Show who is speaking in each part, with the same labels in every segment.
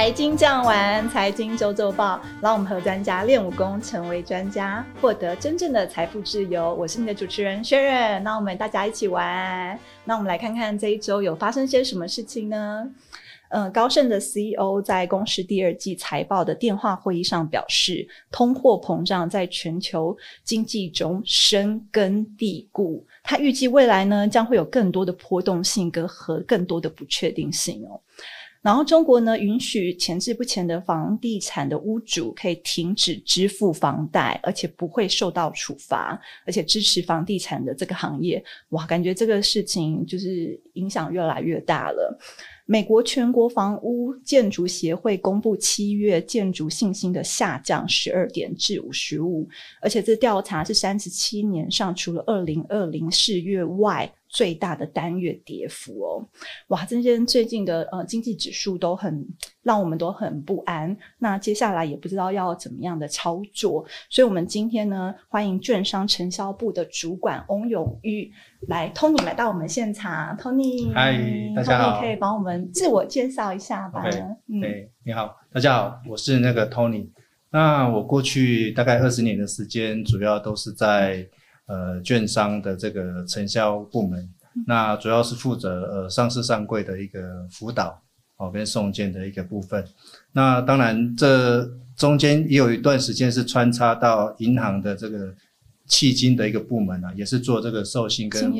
Speaker 1: 财经这样玩，财经周周报，让我们和专家练武功，成为专家，获得真正的财富自由。我是你的主持人轩然那我们大家一起玩。那我们来看看这一周有发生些什么事情呢？嗯，高盛的 CEO 在公司第二季财报的电话会议上表示，通货膨胀在全球经济中深根蒂固。他预计未来呢将会有更多的波动性跟和更多的不确定性哦。然后中国呢允许前置不前的房地产的屋主可以停止支付房贷，而且不会受到处罚，而且支持房地产的这个行业。哇，感觉这个事情就是影响越来越大了。美国全国房屋建筑协会公布七月建筑信心的下降十二点至五十五，而且这调查是三十七年上除了二零二零四月外。最大的单月跌幅哦，哇！这些最近的呃经济指数都很让我们都很不安。那接下来也不知道要怎么样的操作，所以我们今天呢，欢迎券商承销部的主管翁永玉来，Tony 来到我们现场。Tony，
Speaker 2: 嗨，大家好，
Speaker 1: 可以帮我们自我介绍一下吧？
Speaker 2: 嗯，你好，大家好，我是那个 Tony。那我过去大概二十年的时间，主要都是在。呃，券商的这个承销部门，那主要是负责呃上市上柜的一个辅导哦跟送件的一个部分。那当然，这中间也有一段时间是穿插到银行的这个迄今的一个部门啊，也是做这个授信跟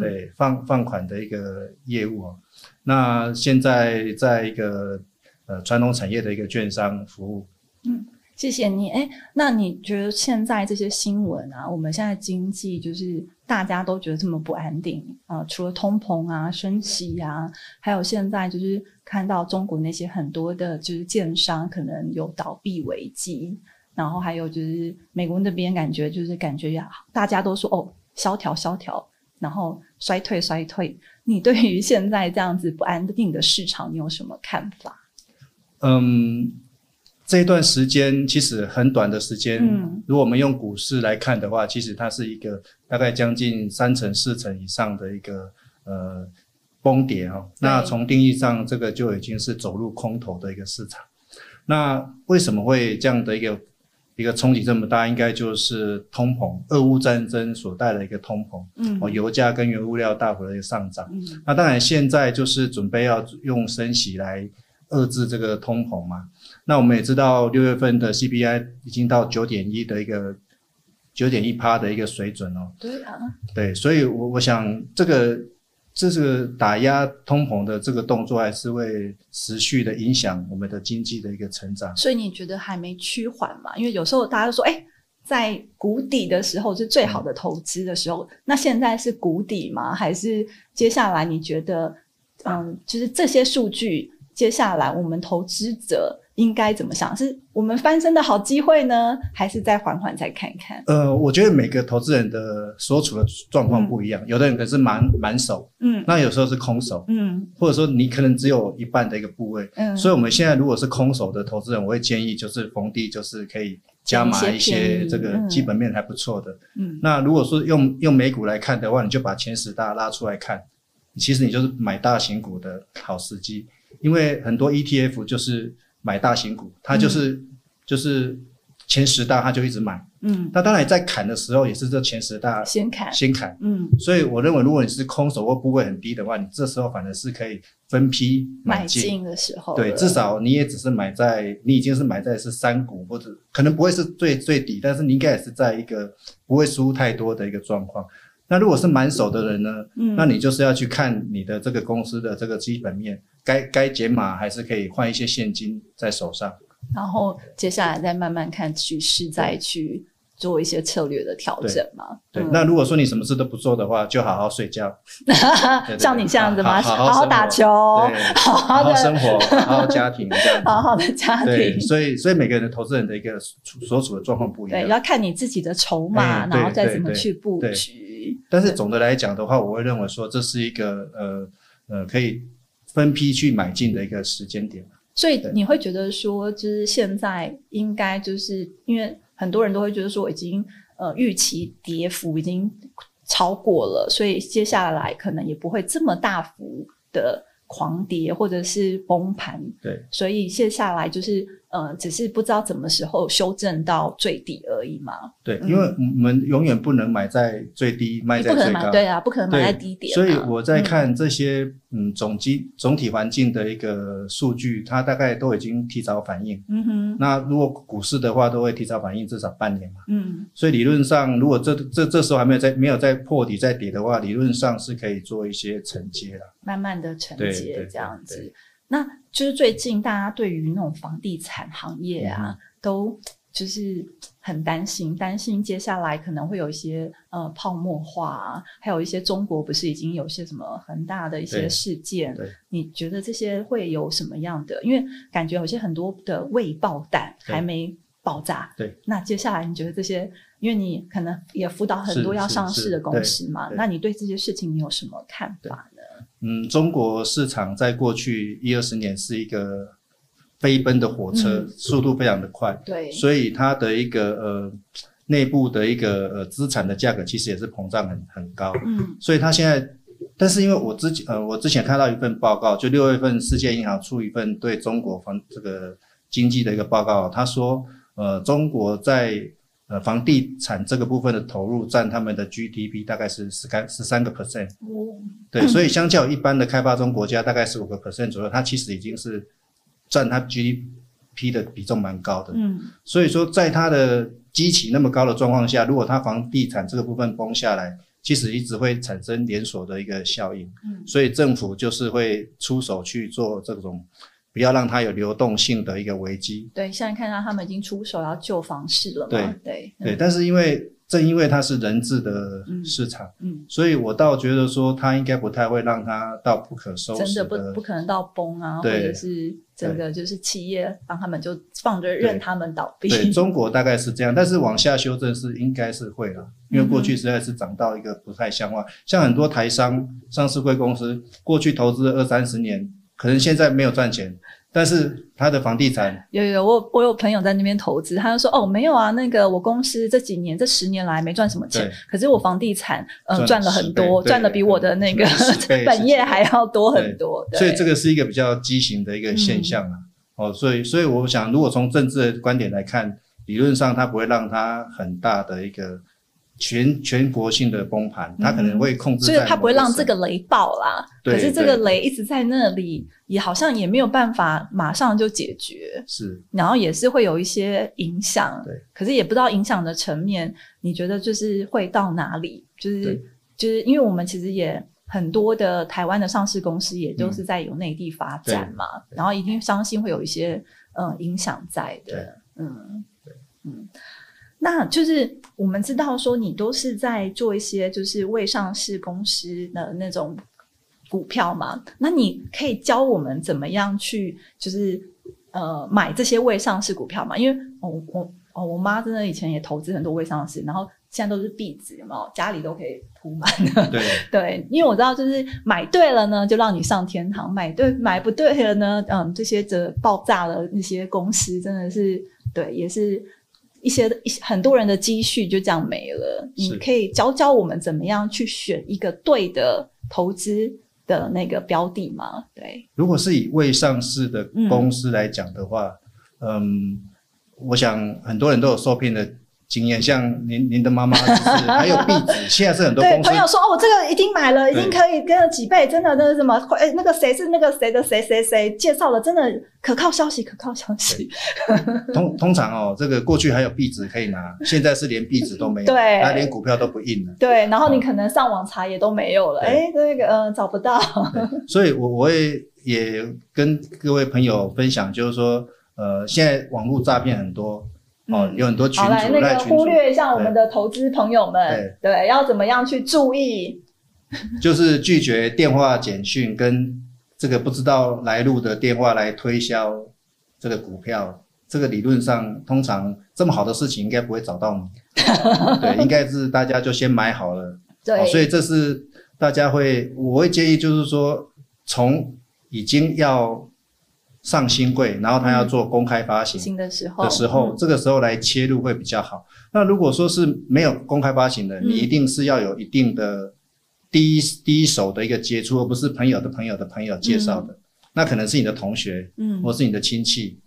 Speaker 2: 对放放款的一个业务哦。那现在在一个呃传统产业的一个券商服务。
Speaker 1: 嗯。谢谢你，哎，那你觉得现在这些新闻啊，我们现在经济就是大家都觉得这么不安定啊，除了通膨啊、升息啊，还有现在就是看到中国那些很多的，就是建商可能有倒闭危机，然后还有就是美国那边感觉就是感觉呀，大家都说哦，萧条萧条，然后衰退衰退。你对于现在这样子不安定的市场，你有什么看法？
Speaker 2: 嗯。这一段时间其实很短的时间，如果我们用股市来看的话，其实它是一个大概将近三成四成以上的一个呃崩跌哦。那从定义上，这个就已经是走入空头的一个市场。那为什么会这样的一个一个冲击这么大？应该就是通膨，俄乌战争所带来的一个通膨，嗯，哦，油价跟原物料大幅的一个上涨。那当然现在就是准备要用升息来遏制这个通膨嘛。那我们也知道，六月份的 CPI 已经到九点一的一个九点一趴的一个水准哦。
Speaker 1: 对啊。
Speaker 2: 对，所以，我我想这个这是打压通膨的这个动作，还是会持续的影响我们的经济的一个成长。
Speaker 1: 所以你觉得还没趋缓嘛？因为有时候大家都说，哎，在谷底的时候是最好的投资的时候。那现在是谷底吗？还是接下来你觉得，嗯，就是这些数据，接下来我们投资者。应该怎么想？是我们翻身的好机会呢，还是再缓缓再看看？
Speaker 2: 呃，我觉得每个投资人的所处的状况不一样，有的人可是满满手，嗯，那有时候是空手，嗯，或者说你可能只有一半的一个部位，嗯，所以我们现在如果是空手的投资人，我会建议就是逢低就是可以加码一些这个基本面还不错的，嗯，那如果说用用美股来看的话，你就把前十大拉出来看，其实你就是买大型股的好时机，因为很多 ETF 就是。买大型股，他就是就是前十大，他就一直买。嗯，那当然在砍的时候，也是这前十大
Speaker 1: 先砍，
Speaker 2: 先砍。嗯，所以我认为，如果你是空手或部位很低的话，你这时候反而是可以分批
Speaker 1: 买进的时候。
Speaker 2: 对，至少你也只是买在你已经是买在是三股，或者可能不会是最最底，但是你应该也是在一个不会输太多的一个状况。那如果是满手的人呢？嗯，那你就是要去看你的这个公司的这个基本面。该该减码还是可以换一些现金在手上，
Speaker 1: 然后接下来再慢慢看趋势，再去做一些策略的调整嘛。
Speaker 2: 对，那如果说你什么事都不做的话，就好好睡觉，
Speaker 1: 像你这样子吗？
Speaker 2: 好
Speaker 1: 好打球，
Speaker 2: 好好的生活，好好家庭，
Speaker 1: 好好的家庭。
Speaker 2: 所以所以每个人的投资人的一个所处的状况不一样，
Speaker 1: 对，要看你自己的筹码，然后再怎么去布局。
Speaker 2: 但是总的来讲的话，我会认为说这是一个呃呃可以。分批去买进的一个时间点，
Speaker 1: 所以你会觉得说，就是现在应该就是因为很多人都会觉得说，已经呃预期跌幅已经超过了，所以接下来可能也不会这么大幅的狂跌或者是崩盘，
Speaker 2: 对，
Speaker 1: 所以接下来就是呃，只是不知道什么时候修正到最低而已嘛。
Speaker 2: 对，因为我们永远不能买在最低，卖在最高。
Speaker 1: 对啊，不可能买在低点。
Speaker 2: 所以我在看这些嗯总基总体环境的一个数据，它大概都已经提早反应。嗯哼。那如果股市的话，都会提早反应至少半年嘛。嗯。所以理论上，如果这这这时候还没有在没有在破底再跌的话，理论上是可以做一些承接了。
Speaker 1: 慢慢的承接这样子，那就是最近大家对于那种房地产行业啊，都就是很担心，担心接下来可能会有一些呃泡沫化啊，还有一些中国不是已经有些什么很大的一些事件？你觉得这些会有什么样的？因为感觉有些很多的未爆弹还没爆炸。
Speaker 2: 对，
Speaker 1: 那接下来你觉得这些？因为你可能也辅导很多要上市的公司嘛，那你对这些事情你有什么看法呢？
Speaker 2: 嗯，中国市场在过去一二十年是一个飞奔的火车，速度非常的快，
Speaker 1: 对，
Speaker 2: 所以它的一个呃内部的一个呃资产的价格其实也是膨胀很很高，嗯，所以它现在，但是因为我之前呃我之前看到一份报告，就六月份世界银行出一份对中国房这个经济的一个报告，他说呃中国在呃，房地产这个部分的投入占他们的 GDP 大概是十三十三个 percent，对，所以相较一般的开发中国家，大概十五个 percent 左右，它其实已经是占它 GDP 的比重蛮高的。嗯，所以说在它的基期那么高的状况下，如果它房地产这个部分崩下来，其实一直会产生连锁的一个效应。嗯，所以政府就是会出手去做这种。不要让它有流动性的一个危机。
Speaker 1: 对，现在看到他们已经出手要救房市了嘛？对
Speaker 2: 对对，但是因为正因为它是人质的市场，嗯，所以我倒觉得说它应该不太会让它到不可收拾。
Speaker 1: 真的不不可能到崩啊，或者是整个就是企业让他们就放着任他们倒闭。
Speaker 2: 对中国大概是这样，但是往下修正是应该是会了，因为过去实在是涨到一个不太像话。像很多台商上市贵公司，过去投资二三十年。可能现在没有赚钱，但是他的房地产
Speaker 1: 有有我我有朋友在那边投资，他就说哦没有啊，那个我公司这几年这十年来没赚什么钱，可是我房地产呃赚了很多，赚的比我的那个 本业还要多很多。
Speaker 2: 所以这个是一个比较畸形的一个现象啊。哦，所以所以我想，如果从政治的观点来看，理论上它不会让它很大的一个。全全国性的崩盘，它可能会控制，
Speaker 1: 所以它不会让这个雷爆啦。可是这个雷一直在那里，也好像也没有办法马上就解决。
Speaker 2: 是，
Speaker 1: 然后也是会有一些影响。
Speaker 2: 对，
Speaker 1: 可是也不知道影响的层面，你觉得就是会到哪里？就是就是因为我们其实也很多的台湾的上市公司也都是在有内地发展嘛，然后一定相信会有一些嗯影响在的。嗯，对，嗯。那就是我们知道说，你都是在做一些就是未上市公司的那种股票嘛？那你可以教我们怎么样去就是呃买这些未上市股票嘛？因为我我哦，我妈真的以前也投资很多未上市，然后现在都是壁纸嘛，家里都可以铺满的。
Speaker 2: 对
Speaker 1: 对，因为我知道就是买对了呢，就让你上天堂；买对买不对了呢，嗯，这些这爆炸的那些公司真的是对，也是。一些一些很多人的积蓄就这样没了，你可以教教我们怎么样去选一个对的投资的那个标的吗？对，
Speaker 2: 如果是以未上市的公司来讲的话，嗯，我想很多人都有受骗的。经验像您您的妈妈，还有壁纸，现在是很多 公
Speaker 1: 司朋友说哦，这个已经买了，已经可以跟了几倍，真的那是什么？哎，那个谁是那个谁的谁谁谁介绍了，真的可靠消息，可靠消息。
Speaker 2: 通通常哦，这个过去还有壁纸可以拿，现在是连壁纸都没有，
Speaker 1: 对，
Speaker 2: 他连股票都不印了。
Speaker 1: 对，然后你可能上网查也都没有了，哎，那个呃找不到。
Speaker 2: 所以，我我也也跟各位朋友分享，就是说，呃，现在网络诈骗很多。哦，有很多群主来
Speaker 1: 那个忽略一下我们的投资朋友们，对，要怎么样去注意？
Speaker 2: 就是拒绝电话简讯跟这个不知道来路的电话来推销这个股票。这个理论上，通常这么好的事情应该不会找到你。对，应该是大家就先买好了。
Speaker 1: 对，
Speaker 2: 所以这是大家会，我会建议就是说，从已经要。上新贵，然后他要做公开发行
Speaker 1: 的时候，
Speaker 2: 的时候，这个时候来切入会比较好。那如果说是没有公开发行的，你一定是要有一定的第一第一手的一个接触，而不是朋友的朋友的朋友介绍的，那可能是你的同学，嗯，或是你的亲戚。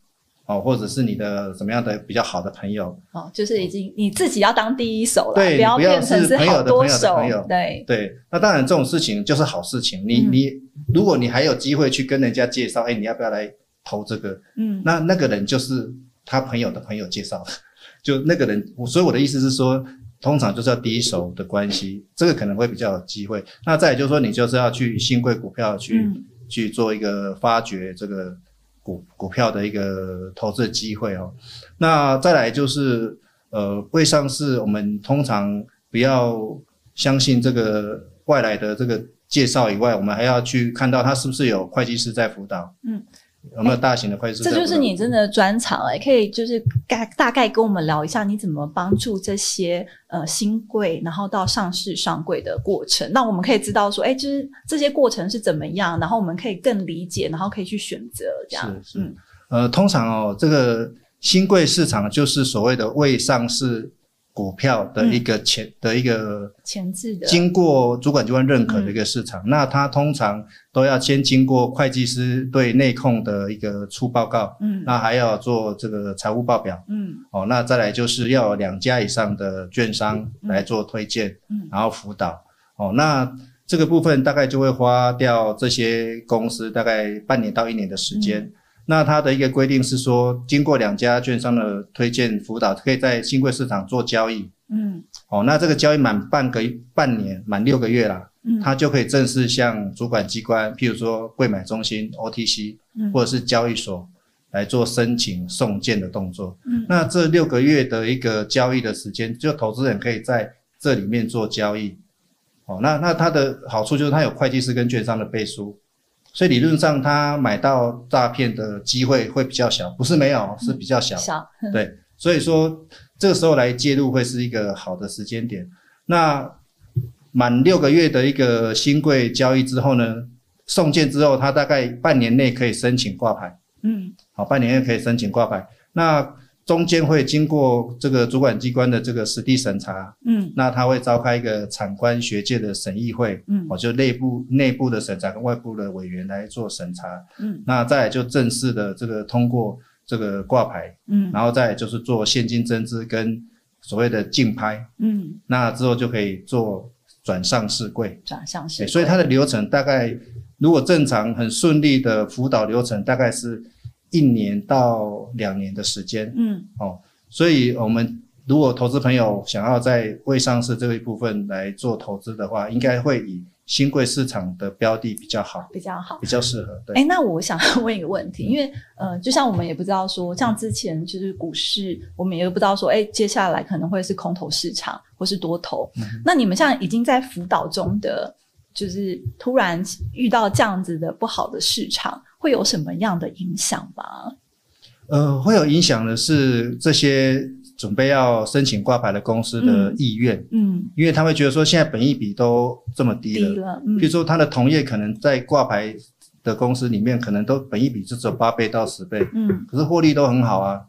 Speaker 2: 哦，或者是你的怎么样的比较好的朋友，
Speaker 1: 哦，就是已经你自己要当第一手了，
Speaker 2: 对，
Speaker 1: 不要变
Speaker 2: 成
Speaker 1: 是
Speaker 2: 好
Speaker 1: 多手，
Speaker 2: 对。对。那当然这种事情就是好事情，你你如果你还有机会去跟人家介绍，哎，你要不要来投这个？嗯，那那个人就是他朋友的朋友介绍的，就那个人。所以我的意思是说，通常就是要第一手的关系，这个可能会比较有机会。那再就是说，你就是要去新贵股票去去做一个发掘这个。股股票的一个投资的机会哦，那再来就是呃未上市，我们通常不要相信这个外来的这个介绍以外，我们还要去看到他是不是有会计师在辅导。嗯。有没有大型的会计师？
Speaker 1: 这就是你真的专长哎，可以就是大大概跟我们聊一下，你怎么帮助这些呃新贵，然后到上市上柜的过程。那我们可以知道说，哎，就是这些过程是怎么样，然后我们可以更理解，然后可以去选择这样。
Speaker 2: 是是，呃，通常哦，这个新贵市场就是所谓的未上市。股票的一个前的一个
Speaker 1: 前置的，
Speaker 2: 经过主管机关认可的一个市场，那它通常都要先经过会计师对内控的一个出报告，嗯，那还要做这个财务报表，嗯，哦，那再来就是要两家以上的券商来做推荐，嗯，然后辅导，哦，那这个部分大概就会花掉这些公司大概半年到一年的时间。那它的一个规定是说，经过两家券商的推荐辅导，可以在新贵市场做交易。嗯，哦，那这个交易满半个半年，满六个月啦，嗯，它就可以正式向主管机关，譬如说柜买中心 OTC，嗯，或者是交易所来做申请送件的动作。嗯，那这六个月的一个交易的时间，就投资人可以在这里面做交易。哦，那那它的好处就是它有会计师跟券商的背书。所以理论上，他买到诈骗的机会会比较小，不是没有，是比较小。
Speaker 1: 小，
Speaker 2: 对，所以说这个时候来介入会是一个好的时间点。那满六个月的一个新贵交易之后呢，送件之后，他大概半年内可以申请挂牌。嗯，好，半年内可以申请挂牌。那中间会经过这个主管机关的这个实地审查，嗯，那他会召开一个产官学界的审议会，嗯，我就内部内部的审查跟外部的委员来做审查，嗯，那再就正式的这个通过这个挂牌，嗯，然后再就是做现金增资跟所谓的竞拍，嗯，那之后就可以做转上市柜，
Speaker 1: 转上市，
Speaker 2: 所以它的流程大概如果正常很顺利的辅导流程大概是。一年到两年的时间，嗯，哦，所以我们如果投资朋友想要在未上市这一部分来做投资的话，应该会以新贵市场的标的比较好，
Speaker 1: 比较好，
Speaker 2: 比较适合。对，
Speaker 1: 哎，那我想问一个问题，因为呃，就像我们也不知道说，像之前就是股市，我们也不知道说，哎，接下来可能会是空头市场或是多头。那你们像已经在辅导中的，就是突然遇到这样子的不好的市场。会有什么样的影响吗？
Speaker 2: 呃，会有影响的是这些准备要申请挂牌的公司的意愿，嗯，因为他会觉得说现在本益比都这么低了，嗯，比如说他的同业可能在挂牌的公司里面，可能都本益比只有八倍到十倍，嗯，可是获利都很好啊。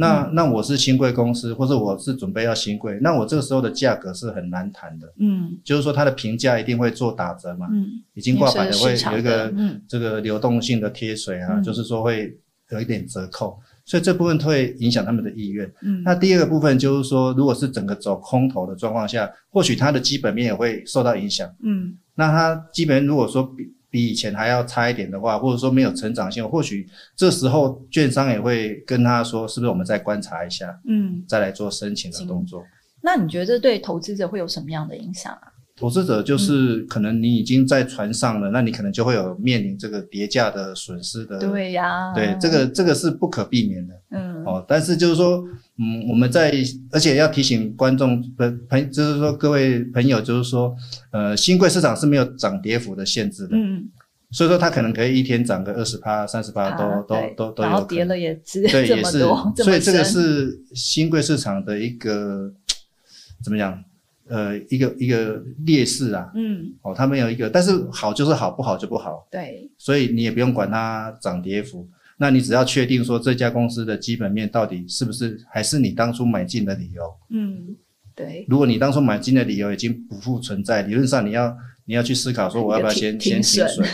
Speaker 2: 那那我是新贵公司，或者我是准备要新贵，那我这个时候的价格是很难谈的，嗯，就是说它的评价一定会做打折嘛，嗯，已经挂牌的会有一个这个流动性的贴水啊，就是说会有一点折扣，所以这部分会影响他们的意愿。嗯，那第二个部分就是说，如果是整个走空头的状况下，或许它的基本面也会受到影响，嗯，那它基本如果说比。比以前还要差一点的话，或者说没有成长性，或许这时候券商也会跟他说，是不是我们再观察一下，嗯，再来做申请的动作。
Speaker 1: 那你觉得对投资者会有什么样的影响啊？
Speaker 2: 投资者就是可能你已经在船上了，那你可能就会有面临这个叠价的损失的。
Speaker 1: 对呀，
Speaker 2: 对，这个这个是不可避免的。嗯，哦，但是就是说，嗯，我们在而且要提醒观众朋朋，就是说各位朋友，就是说，呃，新贵市场是没有涨跌幅的限制的。嗯，所以说它可能可以一天涨个二十趴、三十趴，都都都都有。然
Speaker 1: 后跌了也只
Speaker 2: 对，也是。所以这个是新贵市场的一个怎么讲？呃，一个一个劣势啊，嗯，哦，它没有一个，但是好就是好，不好就不好，
Speaker 1: 对，
Speaker 2: 所以你也不用管它涨跌幅，那你只要确定说这家公司的基本面到底是不是还是你当初买进的理由，
Speaker 1: 嗯，对，
Speaker 2: 如果你当初买进的理由已经不复存在，理论上你要你要去思考说我要不要先先停
Speaker 1: 损。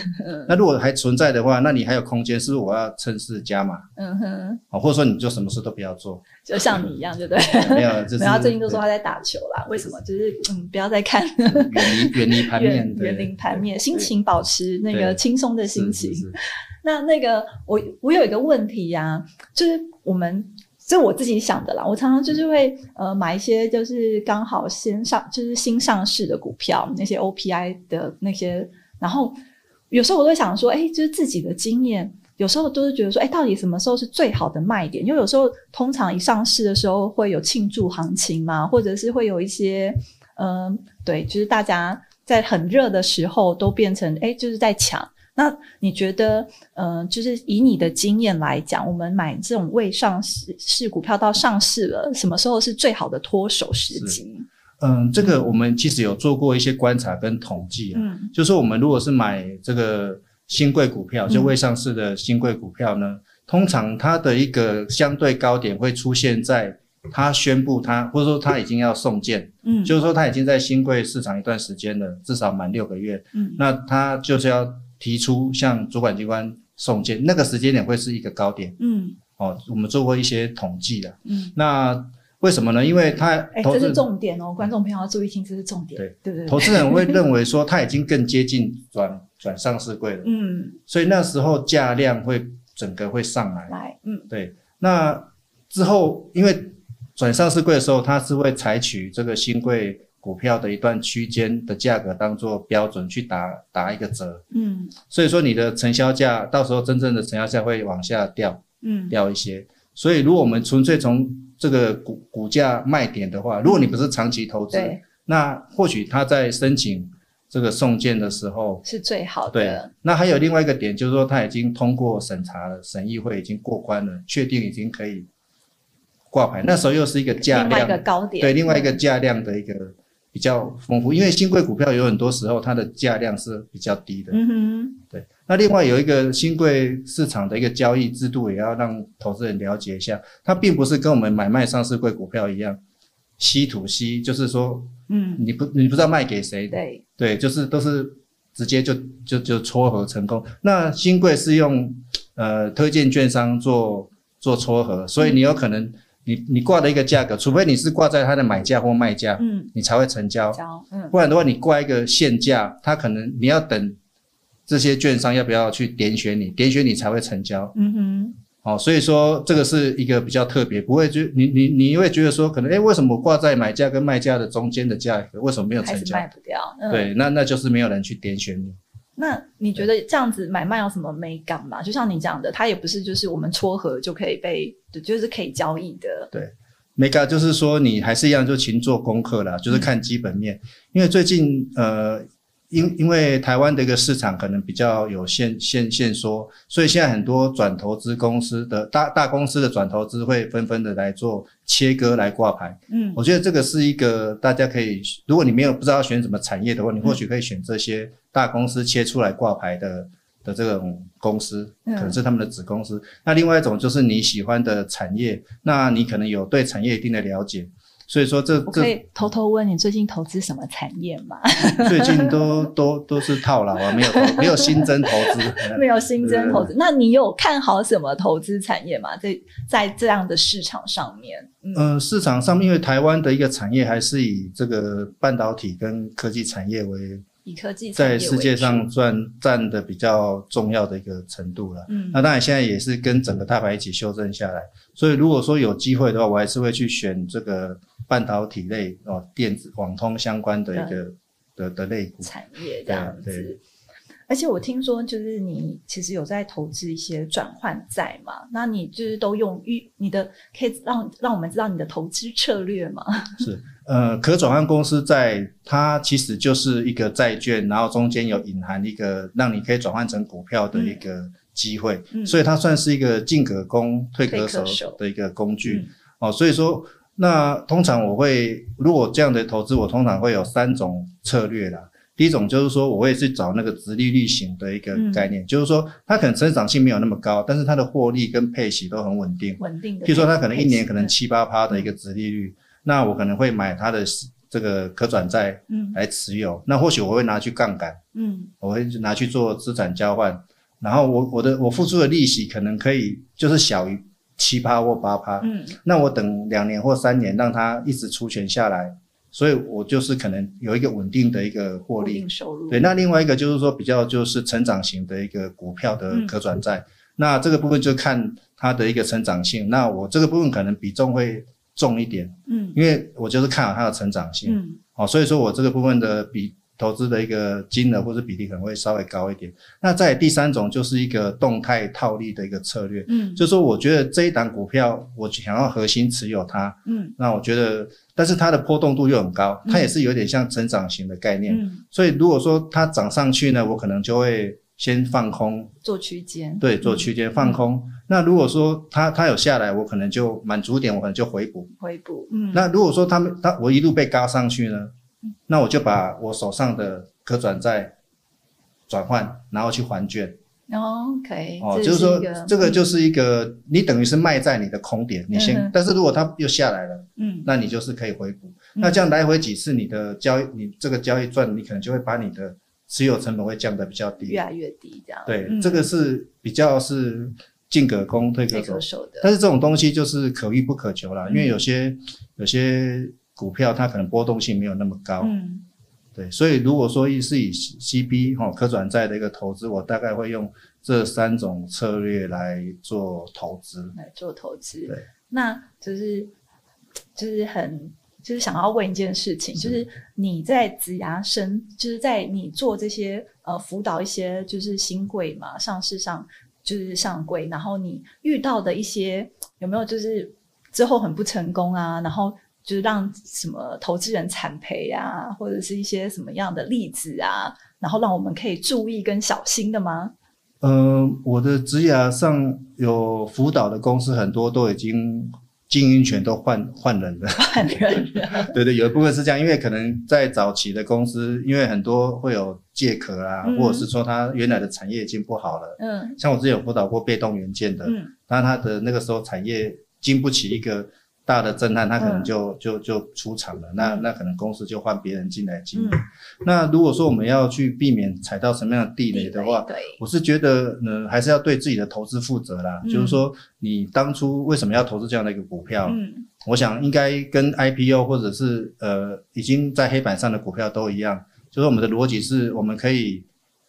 Speaker 2: 那如果还存在的话，那你还有空间，是不是我要趁势加码？
Speaker 1: 嗯哼，
Speaker 2: 啊，或者说你就什么事都不要做，
Speaker 1: 就像你一样，对不对？
Speaker 2: 没有，就是
Speaker 1: 他最近都说他在打球啦。为什么？就是嗯，不要再看，
Speaker 2: 远离远离盘面，
Speaker 1: 远离盘面，心情保持那个轻松的心情。那那个我我有一个问题呀，就是我们。这我自己想的啦，我常常就是会呃买一些就是刚好先上就是新上市的股票，那些 OPI 的那些，然后有时候我都会想说，哎，就是自己的经验，有时候都是觉得说，哎，到底什么时候是最好的卖点？因为有时候通常一上市的时候会有庆祝行情嘛，或者是会有一些嗯，对，就是大家在很热的时候都变成哎，就是在抢。那你觉得，嗯，就是以你的经验来讲，我们买这种未上市市股票到上市了，什么时候是最好的脱手时机？
Speaker 2: 嗯，这个我们其实有做过一些观察跟统计啊，嗯，就是我们如果是买这个新贵股票，就未上市的新贵股票呢，通常它的一个相对高点会出现在它宣布它或者说它已经要送件，嗯，就是说它已经在新贵市场一段时间了，至少满六个月，嗯，那它就是要。提出向主管机关送件，那个时间点会是一个高点。嗯，哦，我们做过一些统计的。嗯，那为什么呢？因为他，
Speaker 1: 哎，这是重点哦，观众朋友要注意听，这是重点。对对对，
Speaker 2: 投资人会认为说他已经更接近转转上市柜了。嗯，所以那时候价量会整个会上来。
Speaker 1: 来，嗯，
Speaker 2: 对。那之后，因为转上市柜的时候，他是会采取这个新贵。股票的一段区间的价格当做标准去打打一个折，嗯，所以说你的成交价到时候真正的成交价会往下掉，嗯，掉一些。所以如果我们纯粹从这个股股价卖点的话，如果你不是长期投资，那或许他在申请这个送件的时候
Speaker 1: 是最好的。
Speaker 2: 对，那还有另外一个点就是说他已经通过审查了，审议会已经过关了，确定已经可以挂牌，那时候又是一个价量。
Speaker 1: 的高点，
Speaker 2: 对，另外一个价量的一个。比较丰富，因为新贵股票有很多时候它的价量是比较低的。嗯哼，对。那另外有一个新贵市场的一个交易制度，也要让投资人了解一下。它并不是跟我们买卖上市贵股票一样，稀土稀，就是说，嗯，你不你不知道卖给谁。
Speaker 1: 对
Speaker 2: 对，就是都是直接就就就撮合成功。那新贵是用呃推荐券商做做撮合，所以你有可能。你你挂的一个价格，除非你是挂在它的买价或卖价，嗯，你才会成交，嗯，不然的话，你挂一个限价，它可能你要等这些券商要不要去点选你，点选你才会成交，嗯哼，哦，所以说这个是一个比较特别，不会觉你你你会觉得说，可能哎，为什么挂在买价跟卖价的中间的价格，为什么没有成交？
Speaker 1: 卖不掉，
Speaker 2: 对，那那就是没有人去点选你。
Speaker 1: 那你觉得这样子买卖有什么美感吗？就像你讲的，它也不是就是我们撮合就可以被，就是可以交易的。
Speaker 2: 对，美感就是说你还是一样，就勤做功课啦，就是看基本面。因为最近呃，因因为台湾的一个市场可能比较有限限限缩，所以现在很多转投资公司的大大公司的转投资会纷纷的来做切割来挂牌。嗯，我觉得这个是一个大家可以，如果你没有不知道选什么产业的话，你或许可以选这些。大公司切出来挂牌的的这种公司，可能是他们的子公司。那另外一种就是你喜欢的产业，那你可能有对产业一定的了解，所以说这
Speaker 1: 我可以偷偷问你最近投资什么产业吗？
Speaker 2: 最近都都都是套牢啊，没有没有新增投资，
Speaker 1: 没有新增投资。那你有看好什么投资产业吗？在在这样的市场上面？
Speaker 2: 嗯，市场上面因为台湾的一个产业还是以这个半导体跟科技产业为。
Speaker 1: 以科技
Speaker 2: 在世界上算占的比较重要的一个程度了。嗯，那当然现在也是跟整个大盘一起修正下来。所以如果说有机会的话，我还是会去选这个半导体类哦，电子、网通相关的一个的的类股
Speaker 1: 产业这样子。而且我听说，就是你其实有在投资一些转换债嘛？那你就是都用预你的，可以让让我们知道你的投资策略吗？
Speaker 2: 是。呃，可转换公司在，它其实就是一个债券，然后中间有隐含一个让你可以转换成股票的一个机会，所以它算是一个进可攻、退可守的一个工具。哦，所以说，那通常我会如果这样的投资，我通常会有三种策略啦。第一种就是说，我会去找那个直利率型的一个概念，就是说它可能成长性没有那么高，但是它的获利跟配息都很稳定。
Speaker 1: 稳定的。
Speaker 2: 譬如说，它可能一年可能七八趴的一个直利率。那我可能会买它的这这个可转债来持有，那或许我会拿去杠杆，嗯，我会拿去做资产交换，然后我我的我付出的利息可能可以就是小于七趴或八趴，嗯，那我等两年或三年让它一直出钱下来，所以我就是可能有一个稳定的一个获利。
Speaker 1: 收入。
Speaker 2: 对，那另外一个就是说比较就是成长型的一个股票的可转债，那这个部分就看它的一个成长性，那我这个部分可能比重会。重一点，嗯，因为我就是看好它的成长性，嗯，好，所以说我这个部分的比投资的一个金额或者比例可能会稍微高一点。那在第三种就是一个动态套利的一个策略，嗯，就是说我觉得这一档股票我想要核心持有它，嗯，那我觉得，但是它的波动度又很高，它也是有点像成长型的概念，嗯，所以如果说它涨上去呢，我可能就会。先放空，
Speaker 1: 做区间，
Speaker 2: 对，做区间放空。那如果说它它有下来，我可能就满足点，我可能就回补，
Speaker 1: 回补。嗯。
Speaker 2: 那如果说他们他我一路被嘎上去呢，那我就把我手上的可转债转换，然后去还券。
Speaker 1: OK。
Speaker 2: 哦，就是说这个就是一个你等于是卖在你的空点，你先。但是如果它又下来了，嗯，那你就是可以回补。那这样来回几次，你的交易，你这个交易赚，你可能就会把你的。持有成本会降得比较低，
Speaker 1: 越来越低，这样。
Speaker 2: 对，这个是比较是进可攻退可
Speaker 1: 守的。
Speaker 2: 但是这种东西就是可遇不可求啦，因为有些有些股票它可能波动性没有那么高。嗯。对，所以如果说是以 CB 哈可转债的一个投资，我大概会用这三种策略来做投资。
Speaker 1: 来做投资。
Speaker 2: 对。
Speaker 1: 那就是就是很。就是想要问一件事情，就是你在子牙生，就是在你做这些呃辅导一些就是新贵嘛，上市上就是上柜，然后你遇到的一些有没有就是之后很不成功啊，然后就是让什么投资人惨赔啊，或者是一些什么样的例子啊，然后让我们可以注意跟小心的吗？
Speaker 2: 嗯，我的职涯上有辅导的公司很多都已经。经营权都换换人了，
Speaker 1: 换人了。
Speaker 2: 对对，有一部分是这样，因为可能在早期的公司，因为很多会有借壳啊，或者是说他原来的产业已经不好了。嗯，像我之前有辅导过被动元件的，嗯，但他的那个时候产业经不起一个。大的震撼，他可能就就就出场了。那那可能公司就换别人进来经营。那如果说我们要去避免踩到什么样的地雷的话，我是觉得呢，还是要对自己的投资负责啦。就是说，你当初为什么要投资这样的一个股票？嗯，我想应该跟 IPO 或者是呃已经在黑板上的股票都一样。就是我们的逻辑是，我们可以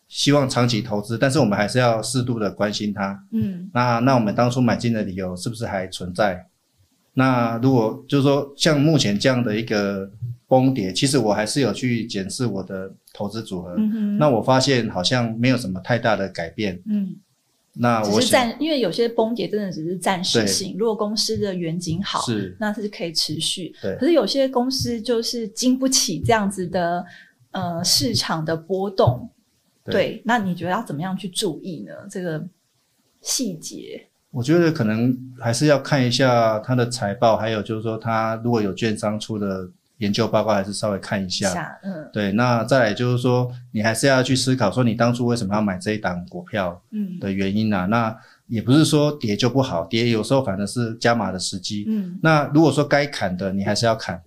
Speaker 2: 希望长期投资，但是我们还是要适度的关心它。嗯，那那我们当初买进的理由是不是还存在？那如果就是说像目前这样的一个崩跌，其实我还是有去检视我的投资组合。嗯那我发现好像没有什么太大的改变。嗯。那我
Speaker 1: 是暂，因为有些崩跌真的只是暂时性。如果公司的远景好，
Speaker 2: 是
Speaker 1: 那是可以持续。
Speaker 2: 对。
Speaker 1: 可是有些公司就是经不起这样子的呃市场的波动。对。那你觉得要怎么样去注意呢？这个细节。
Speaker 2: 我觉得可能还是要看一下它的财报，还有就是说，它如果有券商出的研究报告，还是稍微看一下。嗯，对。那再来就是说，你还是要去思考说，你当初为什么要买这一档股票？嗯，的原因啊。那也不是说跌就不好，跌有时候反正是加码的时机。嗯，那如果说该砍的，你还是要砍。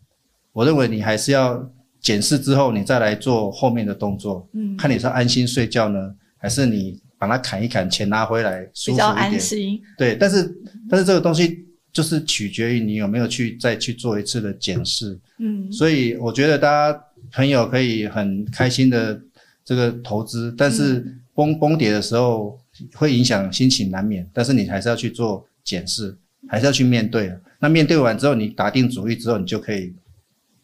Speaker 2: 我认为你还是要检视之后，你再来做后面的动作。嗯，看你是安心睡觉呢，还是你？把它砍一砍，钱拿回来，
Speaker 1: 比较安心。
Speaker 2: 对，但是但是这个东西就是取决于你有没有去再去做一次的检视。嗯，所以我觉得大家朋友可以很开心的这个投资，但是崩崩跌的时候会影响心情难免，但是你还是要去做检视，还是要去面对那面对完之后，你打定主意之后，你就可以。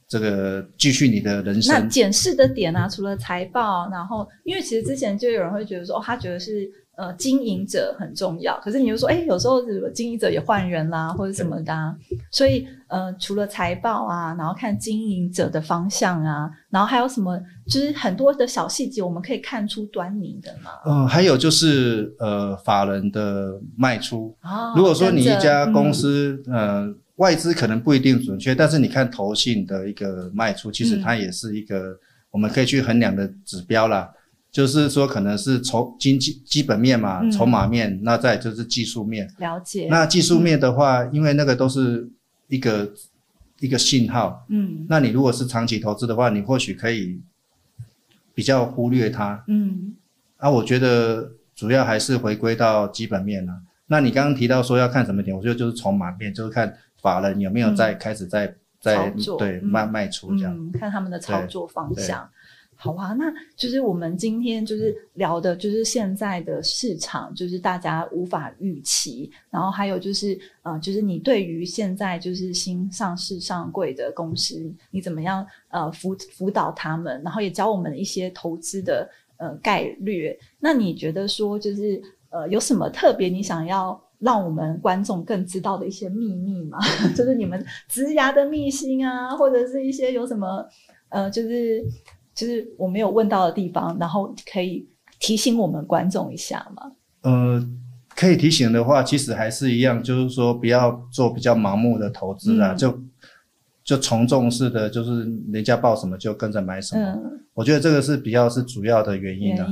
Speaker 2: 这个继续你的人生。
Speaker 1: 那检视的点啊，除了财报，然后因为其实之前就有人会觉得说，哦，他觉得是呃经营者很重要。可是你又说，哎，有时候经营者也换人啦，或者什么的。所以呃，除了财报啊，然后看经营者的方向啊，然后还有什么，就是很多的小细节，我们可以看出端倪的嘛。
Speaker 2: 嗯，还有就是呃，法人的卖出。哦。如果说你一家公司，呃。外资可能不一定准确，但是你看投信的一个卖出，其实它也是一个我们可以去衡量的指标啦。就是说，可能是筹经济基本面嘛，筹码面，那再就是技术面。
Speaker 1: 了解。
Speaker 2: 那技术面的话，因为那个都是一个一个信号。嗯，那你如果是长期投资的话，你或许可以比较忽略它。嗯，啊，我觉得主要还是回归到基本面了。那你刚刚提到说要看什么点，我觉得就是筹码面，就是看法人有没有在开始在在对卖卖出这样，
Speaker 1: 看他们的操作方向。好啊，那就是我们今天就是聊的，就是现在的市场，就是大家无法预期。然后还有就是，呃，就是你对于现在就是新上市上柜的公司，你怎么样呃辅辅导他们，然后也教我们一些投资的呃概率。那你觉得说，就是呃有什么特别你想要让我们观众更知道的一些秘密嘛？就是你们植牙的秘辛啊，或者是一些有什么呃，就是。就是我没有问到的地方，然后可以提醒我们观众一下嘛？
Speaker 2: 呃，可以提醒的话，其实还是一样，就是说不要做比较盲目的投资啊，就就从众式的，就是人家报什么就跟着买什么。我觉得这个是比较是主要的原因的。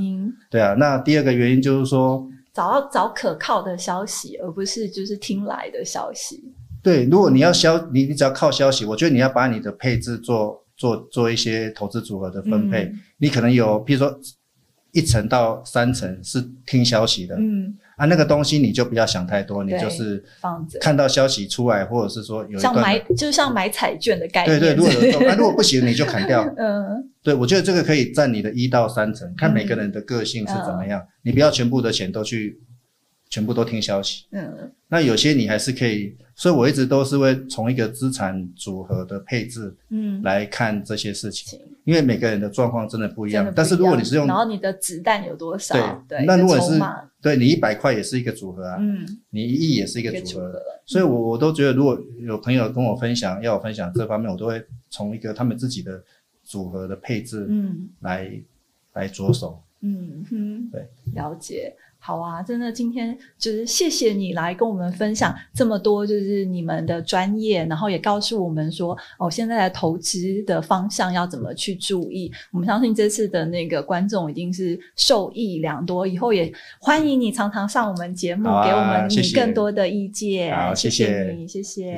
Speaker 2: 对啊，那第二个原因就是说，
Speaker 1: 找找可靠的消息，而不是就是听来的消息。
Speaker 2: 对，如果你要消，你你只要靠消息，我觉得你要把你的配置做。做做一些投资组合的分配，你可能有，比如说一层到三层是听消息的，嗯，啊，那个东西你就不要想太多，你就是
Speaker 1: 放着，
Speaker 2: 看到消息出来，或者是说有
Speaker 1: 像买，就像买彩券的概念，
Speaker 2: 对对，如果有那 如果不行，你就砍掉，嗯，对，我觉得这个可以占你的一到三层，看每个人的个性是怎么样，你不要全部的钱都去。全部都听消息，嗯，那有些你还是可以，所以我一直都是会从一个资产组合的配置，嗯，来看这些事情，因为每个人的状况真的不一样。但是如果你是用，
Speaker 1: 然后你的子弹有多少？
Speaker 2: 对，那如果是对你一百块也是一个组合啊，嗯，你一亿也是一个组合，所以我我都觉得，如果有朋友跟我分享，要我分享这方面，我都会从一个他们自己的组合的配置，嗯，来来着手，嗯
Speaker 1: 哼，对，了解。好啊，真的，今天就是谢谢你来跟我们分享这么多，就是你们的专业，然后也告诉我们说，哦，现在的投资的方向要怎么去注意。我们相信这次的那个观众一定是受益良多，以后也欢迎你常常上我们节目，给我们你更多的意见。
Speaker 2: 好，谢
Speaker 1: 谢你，谢谢。